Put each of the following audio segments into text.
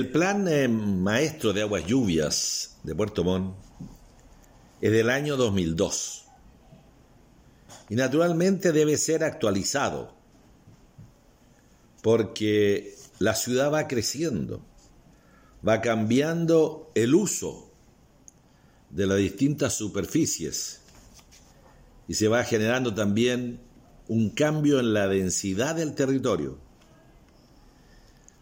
El plan eh, maestro de aguas lluvias de Puerto Montt es del año 2002 y naturalmente debe ser actualizado porque la ciudad va creciendo, va cambiando el uso de las distintas superficies y se va generando también un cambio en la densidad del territorio.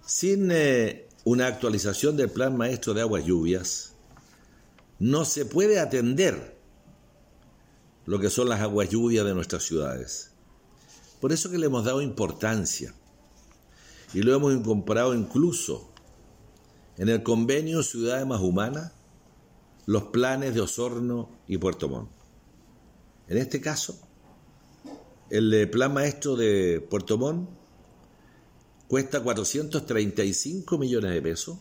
Sin eh, una actualización del Plan Maestro de Aguas Lluvias, no se puede atender lo que son las aguas lluvias de nuestras ciudades. Por eso que le hemos dado importancia y lo hemos incorporado incluso en el convenio Ciudades Más Humanas, los planes de Osorno y Puerto Montt. En este caso, el eh, plan maestro de Puerto Montt cuesta 435 millones de pesos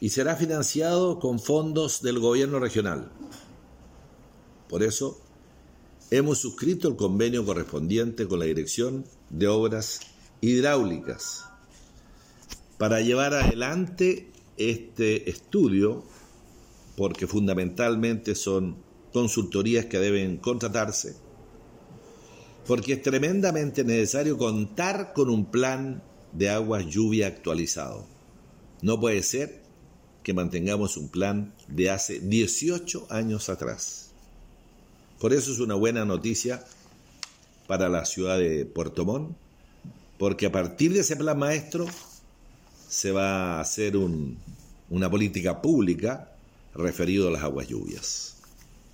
y será financiado con fondos del gobierno regional. Por eso, hemos suscrito el convenio correspondiente con la Dirección de Obras Hidráulicas para llevar adelante este estudio, porque fundamentalmente son consultorías que deben contratarse porque es tremendamente necesario contar con un plan de aguas lluvia actualizado. No puede ser que mantengamos un plan de hace 18 años atrás. Por eso es una buena noticia para la ciudad de Puerto Montt, porque a partir de ese plan maestro se va a hacer una política pública referido a las aguas lluvias.